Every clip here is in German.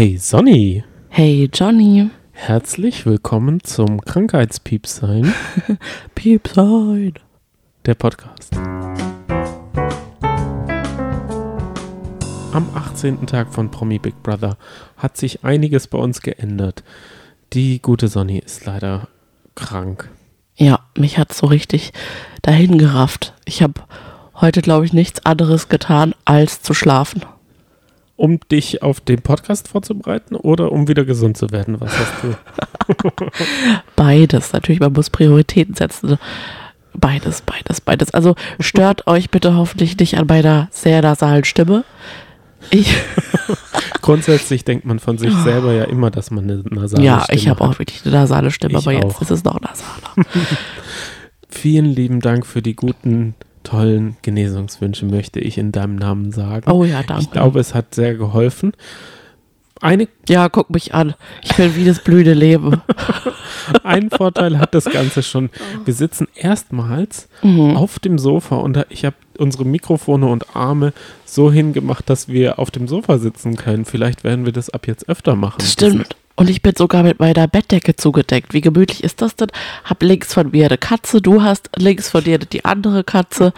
Hey Sonny, Hey Johnny. herzlich willkommen zum Krankheitspiepsein, Piepsein. der Podcast. Am 18. Tag von Promi Big Brother hat sich einiges bei uns geändert. Die gute Sonny ist leider krank. Ja, mich hat so richtig dahin gerafft. Ich habe heute, glaube ich, nichts anderes getan, als zu schlafen. Um dich auf den Podcast vorzubereiten oder um wieder gesund zu werden? Was hast du? Beides. Natürlich, man muss Prioritäten setzen. Beides, beides, beides. Also stört euch bitte hoffentlich nicht an meiner sehr nasalen Stimme. Ich, Grundsätzlich denkt man von sich selber ja immer, dass man eine nasale ja, Stimme ich habe hat. auch wirklich eine nasale Stimme, Ich aber jetzt auch. ist es noch nasaler. Vielen lieben Dank für die guten, tollen Genesungswünsche, möchte ich in deinem Namen sagen. Oh ja, danke. ich glaube, es hat sehr geholfen. Eine, ja, guck mich an. Ich bin wie das blühende Leben. einen Vorteil hat das Ganze schon. Wir sitzen erstmals Mhm. auf dem Sofa und ich habe unsere Mikrofone und Arme so hingemacht, dass wir auf dem Sofa sitzen können. Vielleicht werden wir das ab jetzt öfter machen. Das stimmt. Und ich bin sogar mit meiner Bettdecke zugedeckt. Wie gemütlich ist das denn? Hab links von mir eine Katze, du hast links von dir die andere Katze.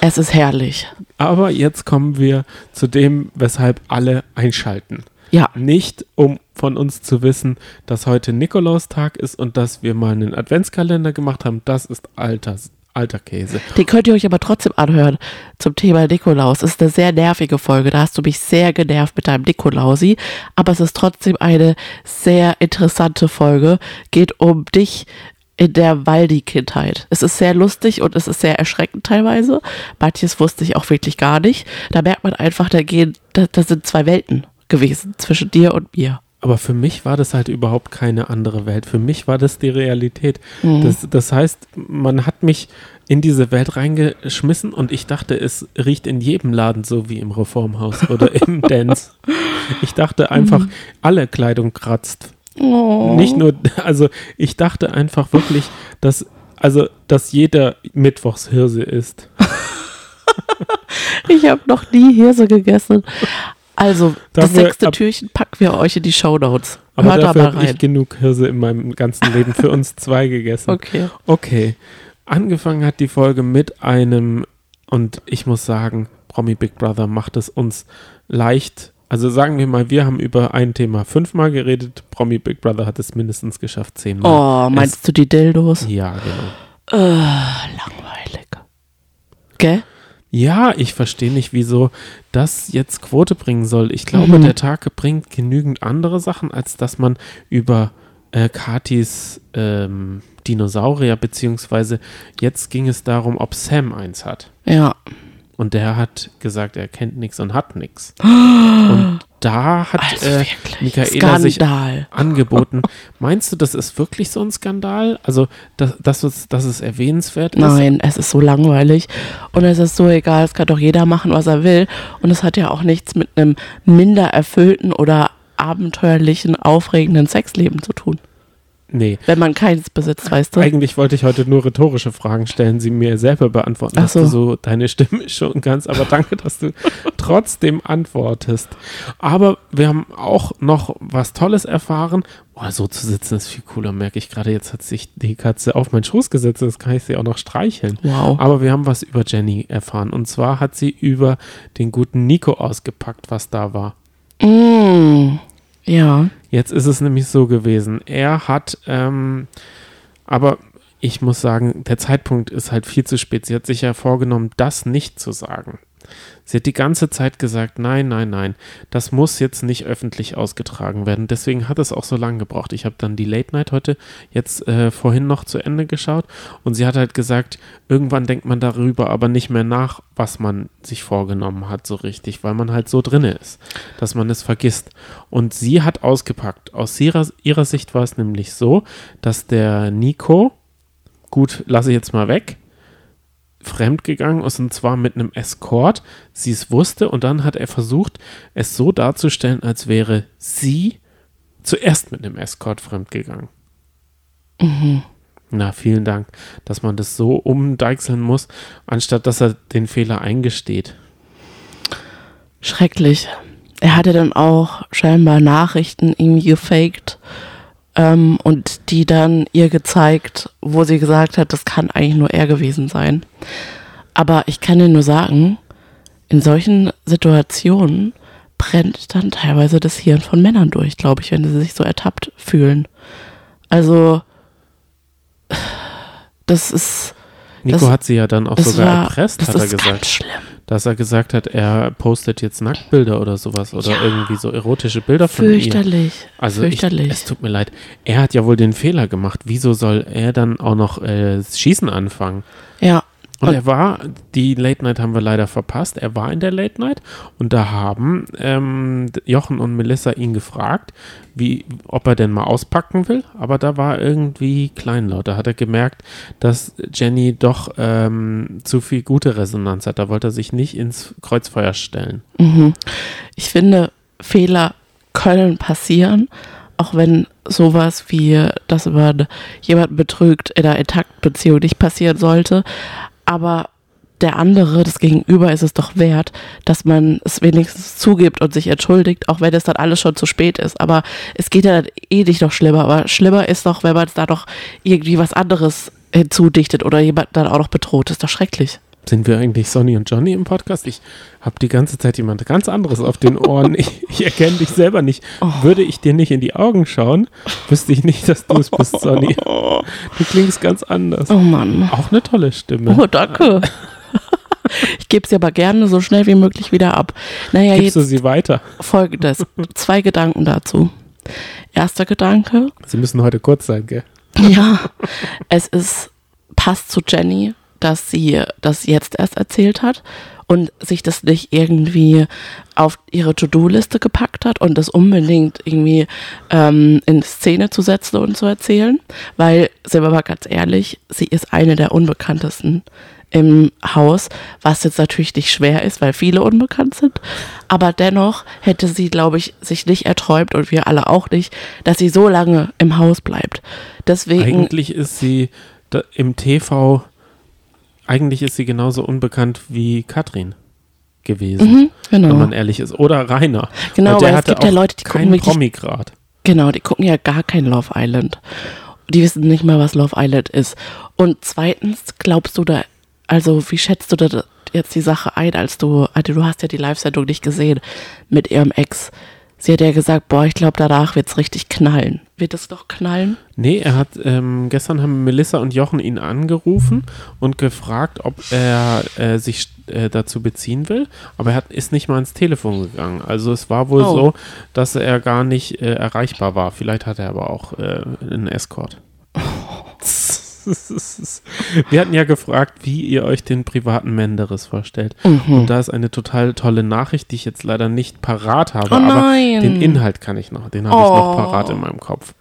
Es ist herrlich. Aber jetzt kommen wir zu dem, weshalb alle einschalten. Ja, Nicht, um von uns zu wissen, dass heute Nikolaustag ist und dass wir mal einen Adventskalender gemacht haben. Das ist alter, alter Käse. den könnt ihr euch aber trotzdem anhören zum Thema Nikolaus. Es ist eine sehr nervige Folge. Da hast du mich sehr genervt mit deinem Nikolausi. Aber es ist trotzdem eine sehr interessante Folge. Geht um dich in der Waldi-Kindheit. Es ist sehr lustig und es ist sehr erschreckend teilweise. Manches wusste ich auch wirklich gar nicht. Da merkt man einfach, da gehen, da, da sind zwei Welten gewesen zwischen dir und mir. Aber für mich war das halt überhaupt keine andere Welt. Für mich war das die Realität. Mhm. Das, das heißt, man hat mich in diese Welt reingeschmissen und ich dachte, es riecht in jedem Laden so wie im Reformhaus oder im Dance. Ich dachte einfach, alle Kleidung kratzt. Oh. Nicht nur, also ich dachte einfach wirklich, dass, also, dass jeder Mittwochs Hirse ist. Ich habe noch nie Hirse gegessen. Also, das Dafür sechste ab- Türchen packen wir euch in die Shownotes. Aber Hört da dafür habe ich genug Hirse in meinem ganzen Leben für uns zwei gegessen. Okay. Okay. Angefangen hat die Folge mit einem, und ich muss sagen, Promi Big Brother macht es uns leicht. Also sagen wir mal, wir haben über ein Thema fünfmal geredet. Promi Big Brother hat es mindestens geschafft, zehnmal. Oh, meinst du die Dildos? Ja, genau. Äh, langweilig. Gell? Ja, ich verstehe nicht, wieso das jetzt Quote bringen soll. Ich glaube, Mhm. der Tag bringt genügend andere Sachen, als dass man über äh, Katis ähm, Dinosaurier, beziehungsweise jetzt ging es darum, ob Sam eins hat. Ja. Und der hat gesagt, er kennt nichts und hat nichts. Und da hat Also äh. Michaela sich Skandal. angeboten. Meinst du, das ist wirklich so ein Skandal? Also, dass, dass, es, dass es erwähnenswert ist? Nein, es ist so langweilig und es ist so egal, es kann doch jeder machen, was er will und es hat ja auch nichts mit einem minder erfüllten oder abenteuerlichen, aufregenden Sexleben zu tun, Nee. wenn man keins besitzt, weißt du? Eigentlich wollte ich heute nur rhetorische Fragen stellen, sie mir selber beantworten, Ach dass so. du so deine Stimme schon kannst. Aber danke, dass du trotzdem antwortest. Aber wir haben auch noch was Tolles erfahren. Boah, so zu sitzen ist viel cooler, merke ich gerade. Jetzt hat sich die Katze auf meinen Schoß gesetzt, jetzt kann ich sie auch noch streicheln. Wow. Aber wir haben was über Jenny erfahren. Und zwar hat sie über den guten Nico ausgepackt, was da war. Mm, ja. Jetzt ist es nämlich so gewesen. Er hat, ähm, aber ich muss sagen, der Zeitpunkt ist halt viel zu spät. Sie hat sich ja vorgenommen, das nicht zu sagen. Sie hat die ganze Zeit gesagt, nein, nein, nein, das muss jetzt nicht öffentlich ausgetragen werden. Deswegen hat es auch so lange gebraucht. Ich habe dann die Late Night heute jetzt äh, vorhin noch zu Ende geschaut und sie hat halt gesagt, irgendwann denkt man darüber aber nicht mehr nach, was man sich vorgenommen hat, so richtig, weil man halt so drinne ist, dass man es vergisst. Und sie hat ausgepackt. Aus ihrer, ihrer Sicht war es nämlich so, dass der Nico, gut, lasse ich jetzt mal weg, fremdgegangen ist und zwar mit einem Escort. Sie es wusste und dann hat er versucht, es so darzustellen, als wäre sie zuerst mit einem Escort fremdgegangen. Na, vielen Dank, dass man das so umdeichseln muss, anstatt dass er den Fehler eingesteht. Schrecklich. er hatte dann auch scheinbar Nachrichten irgendwie gefaked ähm, und die dann ihr gezeigt, wo sie gesagt hat, das kann eigentlich nur er gewesen sein. Aber ich kann dir nur sagen, in solchen Situationen brennt dann teilweise das Hirn von Männern durch, glaube ich, wenn sie sich so ertappt fühlen. Also, das ist. Nico das, hat sie ja dann auch das sogar war, erpresst, das hat er ist ganz gesagt. schlimm. Dass er gesagt hat, er postet jetzt Nacktbilder oder sowas oder Ja. irgendwie so erotische Bilder von ihr. Fürchterlich. Also fürchterlich. Ich, es tut mir leid. Er hat ja wohl den Fehler gemacht. Wieso soll er dann auch noch äh, Schießen anfangen? ja. Und er war, die Late Night haben wir leider verpasst. Er war in der Late Night und da haben ähm, Jochen und Melissa ihn gefragt, wie, ob er denn mal auspacken will. Aber da war irgendwie kleinlaut. Da hat er gemerkt, dass Jenny doch ähm, zu viel gute Resonanz hat. Da wollte er sich nicht ins Kreuzfeuer stellen. Mhm. Ich finde, Fehler können passieren, auch wenn sowas wie, dass man jemanden betrügt in einer Intaktbeziehung nicht passieren sollte. Aber der andere, das Gegenüber, ist es doch wert, dass man es wenigstens zugibt und sich entschuldigt, auch wenn es dann alles schon zu spät ist. Aber es geht ja dann eh nicht noch schlimmer. Aber schlimmer ist doch, wenn man es da noch irgendwie was anderes hinzudichtet oder jemand dann auch noch bedroht. Das ist doch schrecklich. Sind wir eigentlich Sonny und Johnny im Podcast? Ich habe die ganze Zeit jemand ganz anderes auf den Ohren. Ich, ich erkenne dich selber nicht. Würde ich dir nicht in die Augen schauen, wüsste ich nicht, dass du es bist, Sonny. Du klingst ganz anders. Oh Mann. Auch eine tolle Stimme. Oh, danke. Ich gebe sie aber gerne so schnell wie möglich wieder ab. Naja, Gibst du jetzt sie weiter? folgendes. Zwei Gedanken dazu. Erster Gedanke. Sie müssen heute kurz sein, gell? Ja, es ist, passt zu Jenny, dass sie das jetzt erst erzählt hat und sich das nicht irgendwie auf ihre To-Do-Liste gepackt hat und das unbedingt irgendwie ähm, in Szene zu setzen und zu erzählen, weil, sind wir mal ganz ehrlich, sie ist eine der unbekanntesten im Haus, was jetzt natürlich nicht schwer ist, weil viele unbekannt sind. Aber dennoch hätte sie, glaube ich, sich nicht erträumt und wir alle auch nicht, dass sie so lange im Haus bleibt. Deswegen, Eigentlich ist sie im TV, eigentlich ist sie genauso unbekannt wie Katrin gewesen, mhm, wenn genau. man ehrlich ist. Oder Rainer. Genau, weil es gibt ja Leute, die gucken wirklich- Promi-Grad. Genau, die gucken ja gar kein Love Island. Die wissen nicht mal, was Love Island ist. Und zweitens, glaubst du da, also wie schätzt du da jetzt die Sache ein, als du, also du hast ja die Live-Sendung nicht gesehen mit ihrem Ex. Sie hat ja gesagt, boah, ich glaube, danach wird's richtig knallen. Wird es doch knallen? Nee, er hat, ähm, gestern haben Melissa und Jochen ihn angerufen und gefragt, ob er äh, sich äh, dazu beziehen will, aber er hat, ist nicht mal ans Telefon gegangen. Also es war wohl Oh. so, dass er gar nicht äh, erreichbar war. Vielleicht hat er aber auch äh, einen Escort. Wir hatten ja gefragt, wie ihr euch den privaten Menderes vorstellt. Mhm. Und da ist eine total tolle Nachricht, die ich jetzt leider nicht parat habe, Oh aber nein. den Inhalt kann ich noch, den habe ich noch Oh. parat in meinem Kopf.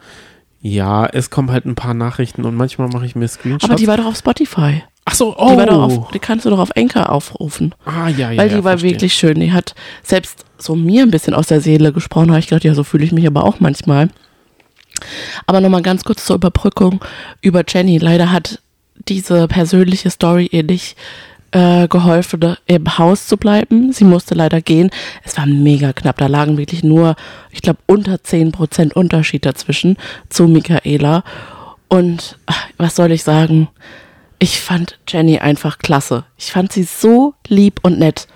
Ja, es kommen halt ein paar Nachrichten und manchmal mache ich mir Screenshots. Aber die war doch auf Spotify. Ach so, Die, oh. war doch auf, die kannst du doch auf Anchor aufrufen. ah, ja, ja, Weil ja, die war verstehe. wirklich schön. Die hat selbst so mir ein bisschen aus der Seele gesprochen. Da habe ich gedacht, ja, so fühle ich mich aber auch manchmal. Aber nochmal ganz kurz zur Überbrückung über Jenny. Leider hat diese persönliche Story ihr nicht äh, geholfen, im Haus zu bleiben. Sie musste leider gehen. Es war mega knapp. Da lagen wirklich nur, ich glaube, unter 10% Unterschied dazwischen zu Michaela. Und ach, was soll ich sagen? Ich fand Jenny einfach klasse. Ich fand sie so lieb und nett.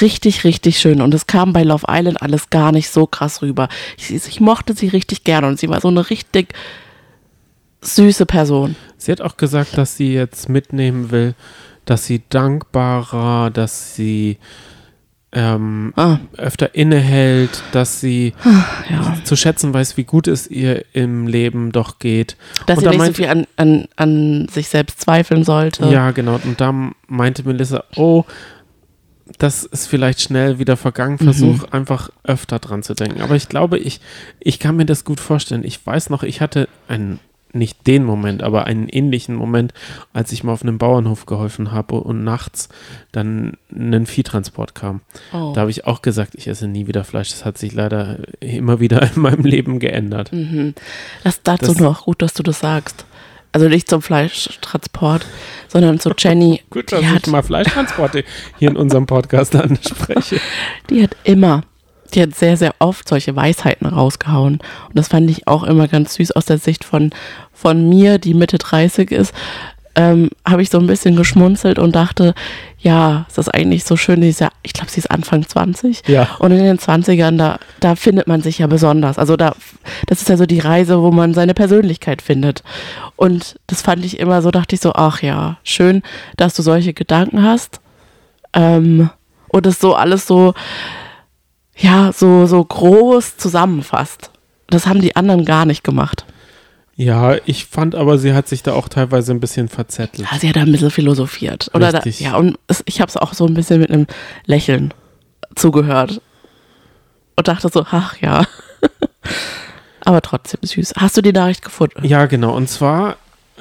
Richtig, richtig schön. Und es kam bei Love Island alles gar nicht so krass rüber. Ich, ich mochte sie richtig gerne und sie war so eine richtig süße Person. Sie hat auch gesagt, dass sie jetzt mitnehmen will, dass sie dankbarer, dass sie ähm, Ah, öfter innehält, dass sie ja. zu schätzen weiß, wie gut es ihr im Leben doch geht. Dass Und sie da nicht so viel an, an, an sich selbst zweifeln sollte. Ja, genau. Und da meinte Melissa, oh, das ist vielleicht schnell wieder vergangen. Versuch einfach öfter dran zu denken. Aber ich glaube, ich, ich kann mir das gut vorstellen. Ich weiß noch, ich hatte einen, nicht den Moment, aber einen ähnlichen Moment, als ich mal auf einem Bauernhof geholfen habe und nachts dann ein Viehtransport kam. Oh. Da habe ich auch gesagt, ich esse nie wieder Fleisch. Das hat sich leider immer wieder in meinem Leben geändert. Mhm. Das dazu Das- noch gut, dass du das sagst. Also nicht zum Fleischtransport, sondern zu Jenny. Gut, dass die, ich hat, mal Fleischtransporte hier in unserem Podcast anspreche. die hat immer die hat sehr, sehr oft solche Weisheiten rausgehauen. Und das fand ich auch immer ganz süß aus der Sicht von, von mir, die Mitte 30 ist. Ähm, habe ich so ein bisschen geschmunzelt und dachte, ja, ist das eigentlich so schön, ist ja, ich glaube, sie ist Anfang 20. Ja. Und in den 20ern, da, da findet man sich ja besonders. Also da, das ist ja so die Reise, wo man seine Persönlichkeit findet. Und das fand ich immer so, dachte ich so, ach ja, schön, dass du solche Gedanken hast. Ähm, und das so alles so, ja, so, so groß zusammenfasst. Das haben die anderen gar nicht gemacht. Ja, ich fand aber, sie hat sich da auch teilweise ein bisschen verzettelt. Ja, sie hat da ein bisschen philosophiert. Oder da, Richtig. ja, und ich habe es auch so ein bisschen mit einem Lächeln zugehört. Und dachte so, ach ja. aber trotzdem süß. Hast du die Nachricht gefunden? Ja, genau. Und zwar,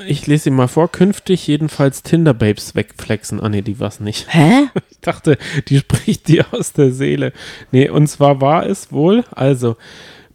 ich lese ihn mal vor, künftig jedenfalls Tinder-Babes wegflexen. Ah, nee, die war's nicht. Hä? Ich dachte, die spricht dir aus der Seele. Nee, und zwar war es wohl, also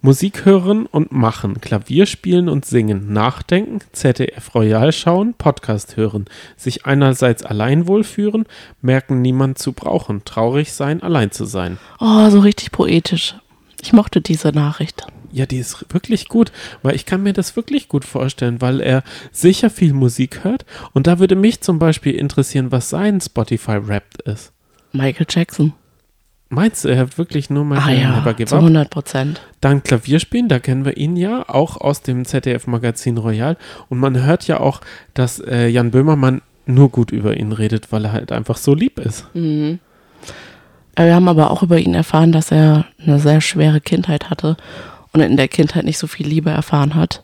Musik hören und machen, Klavier spielen und singen, nachdenken, ZDF Royal schauen, Podcast hören, sich einerseits allein wohlfühlen, merken, niemand zu brauchen, traurig sein, allein zu sein. Oh, so richtig poetisch. Ich mochte diese Nachricht. Ja, die ist wirklich gut, weil ich kann mir das wirklich gut vorstellen, weil er sicher viel Musik hört und da würde mich zum Beispiel interessieren, was sein Spotify-Rap ist. Michael Jackson. Meinst du, er hat wirklich nur mal Ah ja, Never Give zu Up? 100 Prozent. Dann Klavierspielen, da kennen wir ihn ja, auch aus dem ZDF-Magazin Royal. Und man hört ja auch, dass äh, Jan Böhmermann nur gut über ihn redet, weil er halt einfach so lieb ist. Äh, Wir haben aber auch über ihn erfahren, dass er eine sehr schwere Kindheit hatte und in der Kindheit nicht so viel Liebe erfahren hat.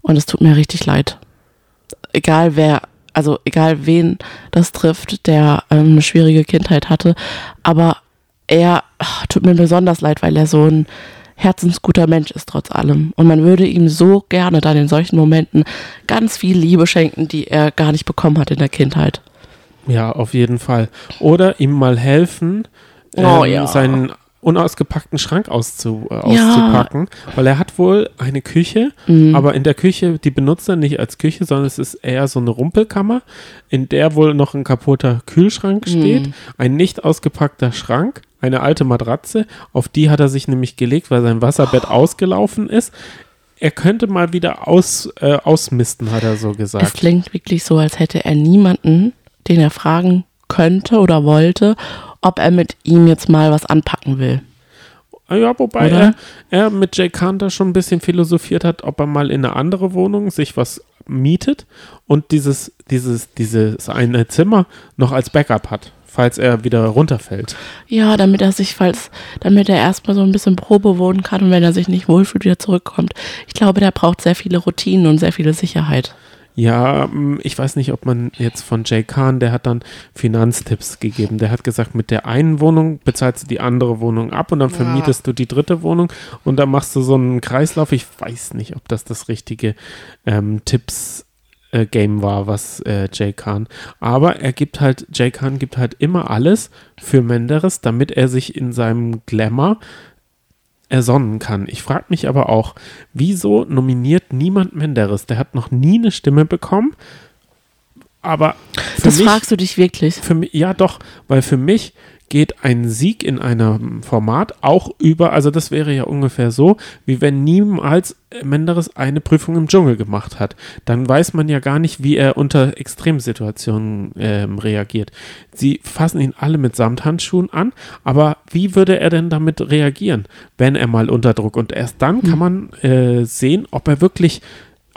Und es tut mir richtig leid. Egal wer, also egal wen das trifft, der ähm, eine schwierige Kindheit hatte, aber er ach, tut mir besonders leid, weil er so ein herzensguter Mensch ist trotz allem. Und man würde ihm so gerne dann in solchen Momenten ganz viel Liebe schenken, die er gar nicht bekommen hat in der Kindheit. Ja, auf jeden Fall. Oder ihm mal helfen, Oh ähm, ja. seinen unausgepackten Schrank auszu, äh, auszupacken, weil er hat wohl eine Küche, Mhm. aber in der Küche, die benutzt er nicht als Küche, sondern es ist eher so eine Rumpelkammer, in der wohl noch ein kaputter Kühlschrank steht, ein nicht ausgepackter Schrank, eine alte Matratze, auf die hat er sich nämlich gelegt, weil sein Wasserbett ausgelaufen ist. Er könnte mal wieder aus, äh, ausmisten, hat er so Es gesagt. klingt wirklich so, als hätte er niemanden, den er fragen könnte oder wollte, ob er mit ihm jetzt mal was anpacken will. Ja, wobei er, er mit Jay Cantor schon ein bisschen philosophiert hat, ob er mal in eine andere Wohnung sich was mietet und dieses, dieses, dieses eine Zimmer noch als Backup hat, falls er wieder runterfällt. Ja, damit er sich, falls, damit er erstmal so ein bisschen Probe wohnen kann und wenn er sich nicht wohlfühlt, wieder zurückkommt. Ich glaube, der braucht sehr viele Routinen und sehr viele Sicherheit. Ja, mm, ich weiß nicht, ob man jetzt von Jay Kahn, der hat dann Finanztipps gegeben. Der hat gesagt, mit der einen Wohnung bezahlst du die andere Wohnung ab und dann vermietest du die dritte Wohnung und dann machst du so einen Kreislauf. Ich weiß nicht, ob das das richtige ähm, Tipps äh, Game war, was äh, Jay Kahn. Aber er gibt halt, Jay Kahn gibt halt immer alles für Menderes, damit er sich in seinem Glamour ersonnen kann. Ich frage mich aber auch, wieso nominiert niemand Menderes? Der hat noch nie eine Stimme bekommen. Aber Das mich, fragst du dich wirklich. für mich, ja doch, weil für mich geht ein Sieg in einem Format auch über, also das wäre ja ungefähr so, wie wenn niemals Menderes eine Prüfung im Dschungel gemacht hat. Dann weiß man ja gar nicht, wie er unter Extremsituationen ähm, reagiert. Sie fassen ihn alle mit Samthandschuhen an, aber wie würde er denn damit reagieren, wenn er mal unter Druck und erst dann kann man äh, sehen, ob er wirklich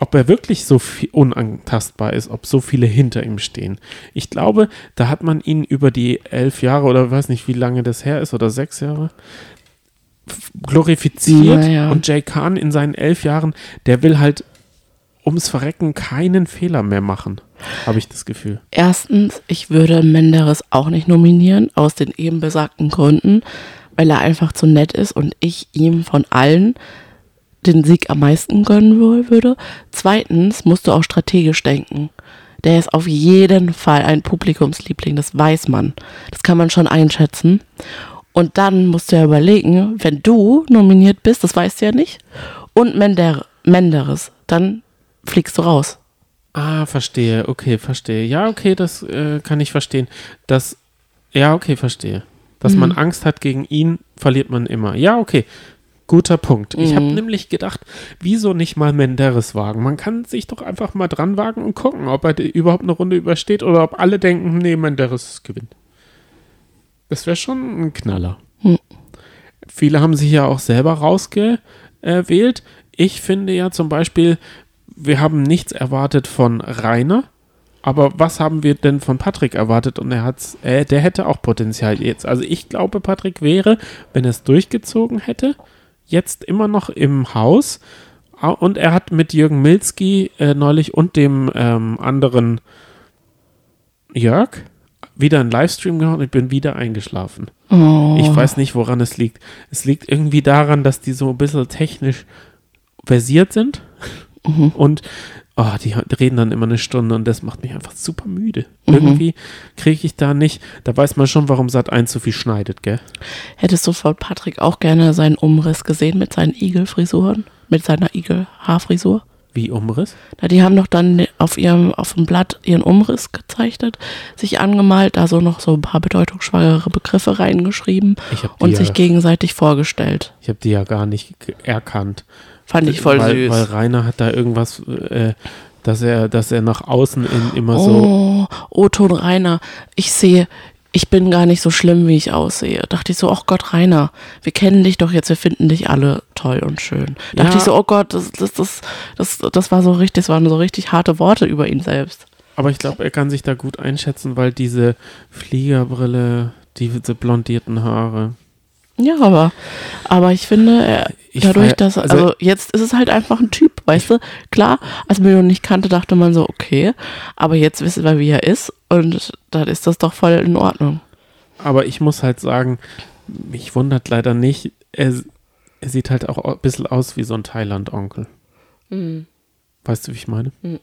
ob er wirklich so unantastbar ist, ob so viele hinter ihm stehen. Ich glaube, da hat man ihn über die elf Jahre oder weiß nicht, wie lange das her ist oder sechs Jahre glorifiziert Naja. und Jay Kahn in seinen elf Jahren, der will halt ums Verrecken keinen Fehler mehr machen, habe ich das Gefühl. Erstens, ich würde Menderes auch nicht nominieren, aus den eben besagten Gründen, weil er einfach zu nett ist und ich ihm von allen den Sieg am meisten gönnen wohl würde. Zweitens musst du auch strategisch denken. Der ist auf jeden Fall ein Publikumsliebling, das weiß man. Das kann man schon einschätzen. Und dann musst du ja überlegen, wenn du nominiert bist, das weißt du ja nicht, und Mender Menderes, dann fliegst du raus. Ah, verstehe, okay, verstehe. Ja, okay, das äh, kann ich verstehen. Das, ja, okay, verstehe. Dass man Angst hat gegen ihn, verliert man immer. Ja, okay. Guter Punkt. Ich habe Mhm. nämlich gedacht, wieso nicht mal Menderes wagen? Man kann sich doch einfach mal dran wagen und gucken, ob er überhaupt eine Runde übersteht oder ob alle denken, nee, Menderes gewinnt. Das wäre schon ein Knaller. Hm. Viele haben sich ja auch selber rausgewählt. Ich finde ja zum Beispiel, wir haben nichts erwartet von Rainer. Aber was haben wir denn von Patrick erwartet? Und er hat's, äh, der hätte auch Potenzial jetzt. Also ich glaube, Patrick wäre, wenn er es durchgezogen hätte, jetzt immer noch im Haus. Ah, Und er hat mit Jürgen Milski äh, neulich und dem ähm, anderen Jörg wieder einen Livestream gemacht und ich bin wieder eingeschlafen. Oh. Ich weiß nicht, woran es liegt. Es liegt irgendwie daran, dass die so ein bisschen technisch versiert sind und oh, die reden dann immer eine Stunde und das macht mich einfach super müde. Irgendwie kriege ich da nicht, da weiß man schon, warum Sat 1 so viel schneidet, gell? Hättest du von Patrick auch gerne seinen Umriss gesehen mit seinen Igelfrisuren? Mit seiner Igel-Haarfrisur? Wie Umriss? Na, die haben doch dann auf ihrem, auf dem Blatt ihren Umriss gezeichnet, sich angemalt, da so noch so ein paar bedeutungsschwangere Begriffe reingeschrieben habe und ja, sich gegenseitig vorgestellt. ich hab die ja gar nicht erkannt. Fand ich voll weil, süß. Weil Rainer hat da irgendwas, äh, dass er, dass er nach außen in immer so. oh, O-Ton Rainer, ich sehe, ich bin gar nicht so schlimm, wie ich aussehe. Dachte ich so, oh Gott, Rainer, wir kennen dich doch jetzt, wir finden dich alle toll und schön. Dachte Ja. ich so, oh Gott, das, das, das, das, das war so richtig, das waren so richtig harte Worte über ihn selbst. Aber ich glaube, er kann sich da gut einschätzen, weil diese Fliegerbrille, diese blondierten Haare. Ja, aber, aber ich finde, er, Ich dadurch, dass, also- also, jetzt ist es halt einfach ein Typ, weißt du? Klar, als man ihn noch nicht kannte, dachte man so, okay, aber jetzt wissen wir, wie er ist und dann ist das doch voll in Ordnung. Aber ich muss halt sagen, mich wundert leider nicht, er, er sieht halt auch ein bisschen aus wie so ein Thailand-Onkel. Weißt du, wie ich meine? Mhm.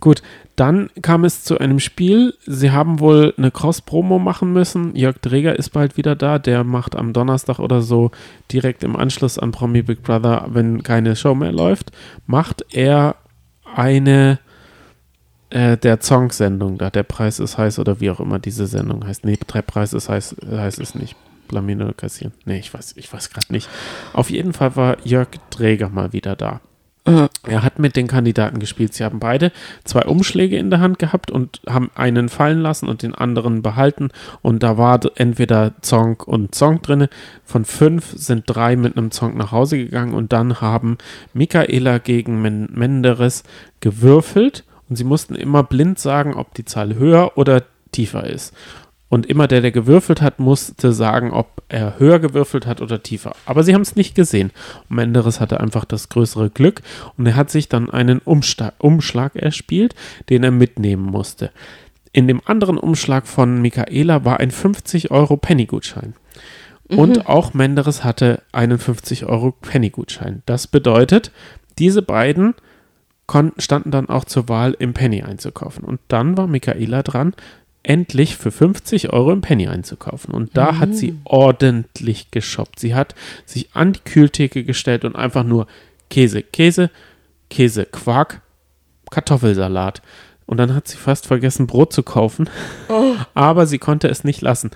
Gut, dann kam es zu einem Spiel. Sie haben wohl eine Cross-Promo machen müssen. Jörg Dreger ist bald wieder da. Der macht am Donnerstag oder so direkt im Anschluss an Promi Big Brother, wenn keine Show mehr läuft, macht er eine äh, der Song-Sendung da. Der Preis ist heiß oder wie auch immer diese Sendung heißt. Nee, der Preis ist heiß, heißt es nicht. Blamieren oder kassieren. Nee, ich weiß, ich weiß gerade nicht. Auf jeden Fall war Jörg Dreger mal wieder da. Er hat mit den Kandidaten gespielt. Sie haben beide zwei Umschläge in der Hand gehabt und haben einen fallen lassen und den anderen behalten. Und da war entweder Song und Song drin. Von fünf sind drei mit einem Song nach Hause gegangen und dann haben Michaela gegen Men Menderes gewürfelt und sie mussten immer blind sagen, ob die Zahl höher oder tiefer ist. Und immer der, der gewürfelt hat, musste sagen, ob er höher gewürfelt hat oder tiefer. Aber sie haben es nicht gesehen. Und Menderes hatte einfach das größere Glück und er hat sich dann einen Umsta Umschlag erspielt, den er mitnehmen musste. In dem anderen Umschlag von Michaela war ein 50 Euro Penny-Gutschein. Und auch Menderes hatte einen 50 Euro Penny-Gutschein. Das bedeutet, diese beiden konnten, standen dann auch zur Wahl, im Penny einzukaufen. Und dann war Michaela dran, endlich für 50 Euro im Penny einzukaufen. Und da hat sie ordentlich geshoppt. Sie hat sich an die Kühltheke gestellt und einfach nur Käse, Käse, Käse, Quark, Kartoffelsalat. Und dann hat sie fast vergessen, Brot zu kaufen. Aber sie konnte es nicht lassen.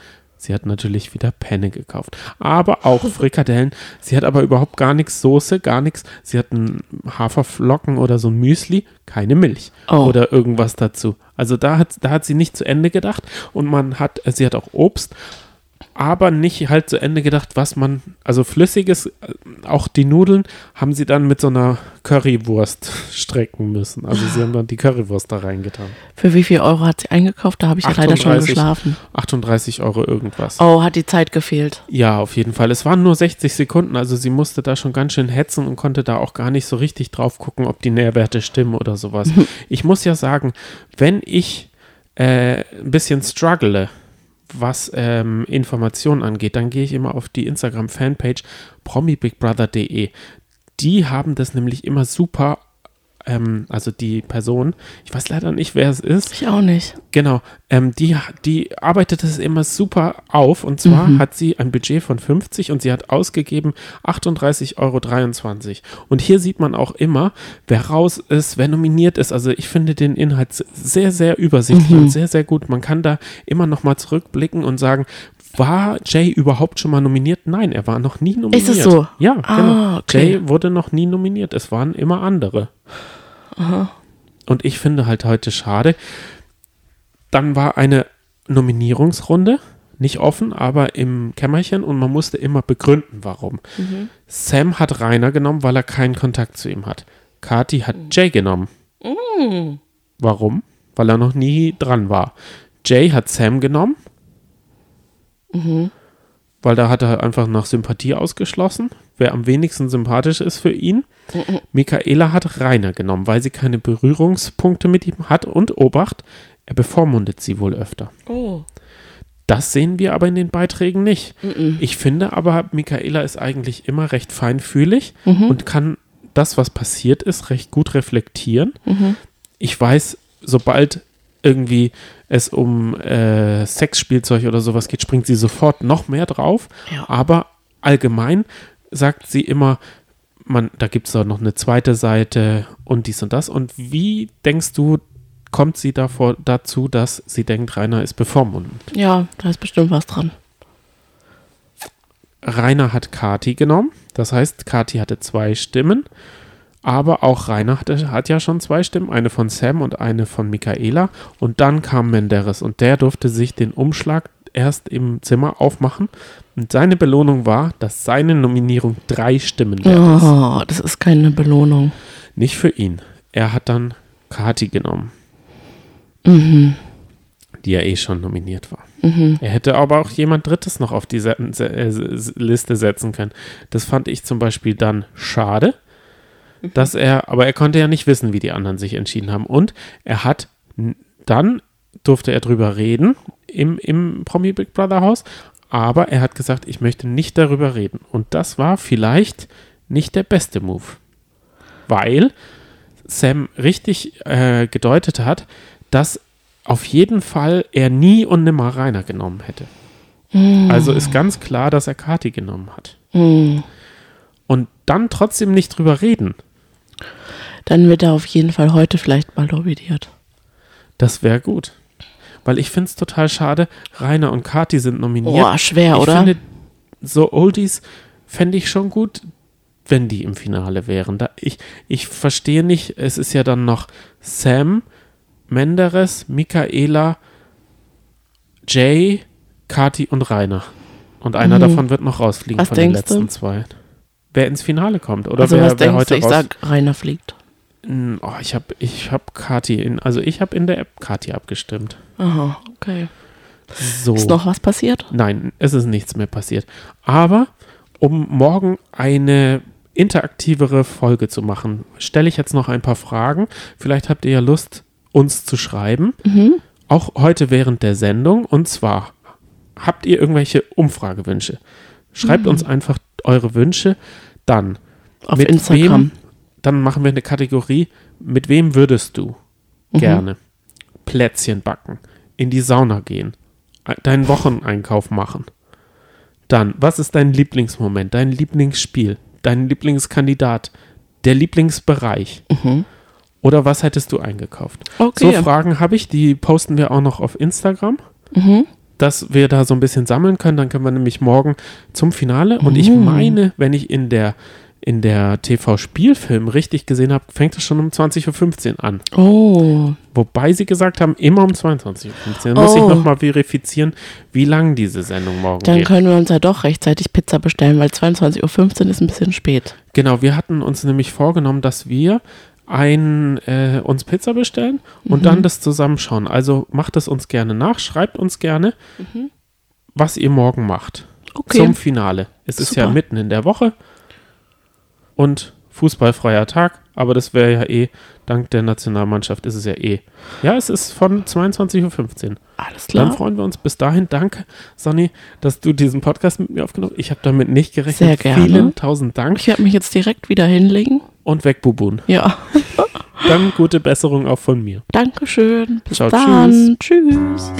Sie hat natürlich wieder Penne gekauft. Aber auch Frikadellen. Sie hat aber überhaupt gar nichts Soße, gar nichts. Sie hat einen Haferflocken oder so ein Müsli, keine Milch Oh. oder irgendwas dazu. Also da hat, da hat sie nicht zu Ende gedacht. Und man hat, sie hat auch Obst, aber nicht halt zu Ende gedacht, was man, also flüssiges, äh, auch die Nudeln haben sie dann mit so einer Currywurst strecken müssen. Also sie haben dann die Currywurst da reingetan. Für wie viel Euro hat sie eingekauft? Da habe ich ja leider schon 38. geschlafen. 38 Euro irgendwas. Oh, hat die Zeit gefehlt. Ja, auf jeden Fall. Es waren nur 60 Sekunden, also sie musste da schon ganz schön hetzen und konnte da auch gar nicht so richtig drauf gucken, ob die Nährwerte stimmen oder sowas. ich muss ja sagen, wenn ich äh, ein bisschen struggle, was ähm, Informationen angeht, dann gehe ich immer auf die Instagram-Fanpage promibigbrother.de. Die haben das nämlich immer super, ähm, also die Person, ich weiß leider nicht, wer es ist, Ich auch nicht. Genau, ähm, die, die arbeitet es immer super auf und zwar Mhm. hat sie ein Budget von 50 und sie hat ausgegeben 38,23 Euro. Und hier sieht man auch immer, wer raus ist, wer nominiert ist. Also ich finde den Inhalt sehr, sehr übersichtlich Mhm. und sehr, sehr gut. Man kann da immer noch mal zurückblicken und sagen, War Jay überhaupt schon mal nominiert? Nein, er war noch nie nominiert. Ist es so? Ja, Ah, genau. okay. Jay wurde noch nie nominiert. Es waren immer andere. Und ich finde halt heute schade. Dann war eine Nominierungsrunde, nicht offen, aber im Kämmerchen und man musste immer begründen, warum. Sam hat Rainer genommen, weil er keinen Kontakt zu ihm hat. Kati hat Jay genommen. Warum? Weil er noch nie dran war. Jay hat Sam genommen. Weil da hat er einfach nach Sympathie ausgeschlossen, wer am wenigsten sympathisch ist für ihn. Michaela hat Rainer genommen, weil sie keine Berührungspunkte mit ihm hat und Obacht, er bevormundet sie wohl öfter. Oh. Das sehen wir aber in den Beiträgen nicht. Ich finde aber, Michaela ist eigentlich immer recht feinfühlig und kann das, was passiert ist, recht gut reflektieren. Ich weiß, sobald irgendwie es um äh, Sexspielzeug oder sowas geht, springt sie sofort noch mehr drauf. Ja. Aber allgemein sagt sie immer, man, da gibt es doch noch eine zweite Seite und dies und das. Und wie denkst du, kommt sie davor dazu, dass sie denkt, Rainer ist bevormundend? Ja, da ist bestimmt was dran. Rainer hat Kati genommen. Das heißt, Kati hatte zwei Stimmen. Aber auch Rainer hatte, hat ja schon zwei Stimmen, eine von Sam und eine von Michaela. Und dann kam Menderes und der durfte sich den Umschlag erst im Zimmer aufmachen. Und seine Belohnung war, dass seine Nominierung drei Stimmen wert ist. Oh, das ist keine Belohnung. Nicht für ihn. Er hat dann Kati genommen, Mhm. die ja eh schon nominiert war. Er hätte aber auch jemand Drittes noch auf die Liste setzen können. Das fand ich zum Beispiel dann schade, dass er, aber er konnte ja nicht wissen, wie die anderen sich entschieden haben. Und er hat dann durfte er drüber reden im, im Promi Big Brother Haus, aber er hat gesagt, ich möchte nicht darüber reden. Und das war vielleicht nicht der beste Move, weil Sam richtig äh, gedeutet hat, dass auf jeden Fall er nie und nimmer Rainer genommen hätte. Also ist ganz klar, dass er Kati genommen hat. Mhm. Und dann trotzdem nicht drüber reden, Dann wird er auf jeden Fall heute vielleicht mal nominiert. das wäre gut. Weil ich finde es total schade, Rainer und Kati sind nominiert. Boah, schwer, ich oder? finde, so Oldies fände ich schon gut, wenn die im Finale wären. Da, ich, ich verstehe nicht, es ist ja dann noch Sam, Menderes, Michaela, Jay, Kati und Rainer. Und einer Mhm. davon wird noch rausfliegen Was von den denkst du? letzten zwei. Wer ins Finale kommt oder also wer, was wer denkst heute du? Ich raus... sag, Rainer fliegt. Oh, ich habe ich hab Kati in, also ich habe in der App Kati abgestimmt. Aha, okay. So. Ist noch was passiert? Nein, es ist nichts mehr passiert. Aber um morgen eine interaktivere Folge zu machen, stelle ich jetzt noch ein paar Fragen. Vielleicht habt ihr ja Lust, uns zu schreiben. Mhm. Auch heute während der Sendung. Und zwar, habt ihr irgendwelche Umfragewünsche? Schreibt uns einfach eure Wünsche. Dann, Auf Mit Instagram. wem? Dann machen wir eine Kategorie. Mit wem würdest du Mhm. gerne Plätzchen backen, in die Sauna gehen, deinen Wocheneinkauf machen? Dann, was ist dein Lieblingsmoment, dein Lieblingsspiel, dein Lieblingskandidat, der Lieblingsbereich? Mhm. Oder was hättest du eingekauft? Okay. So Fragen habe ich, die posten wir auch noch auf Instagram, Mhm. dass wir da so ein bisschen sammeln können. Dann können wir nämlich morgen zum Finale. Und ich Mhm. meine, wenn ich in der, in der TV-Spielfilm richtig gesehen habe, fängt es schon um 20.15 Uhr an. Oh, Wobei sie gesagt haben, immer um 22.15 Uhr. Da muss ich Oh. nochmal verifizieren, wie lang diese Sendung morgen dann geht. können wir uns ja doch rechtzeitig Pizza bestellen, weil 22.15 Uhr ist ein bisschen spät. Genau, wir hatten uns nämlich vorgenommen, dass wir ein, äh, uns Pizza bestellen und Mhm. dann das zusammenschauen. Also macht es uns gerne nach, schreibt uns gerne, was ihr morgen macht Okay. zum Finale. Es ist ja Super. mitten in der Woche und fußballfreier Tag, aber das wäre ja eh, dank der Nationalmannschaft ist es ja eh. Ja, es ist von 22.15 Uhr. Alles Dann klar. freuen wir uns bis dahin. Danke, Sonny, dass du diesen Podcast mit mir aufgenommen hast. Ich habe damit nicht gerechnet. Sehr gerne. Vielen tausend Dank Ich werde mich jetzt direkt wieder hinlegen. und weg, Bubun. Ja. Dann gute Besserung auch von mir. Dankeschön. Bis Ciao, dann. tschüss.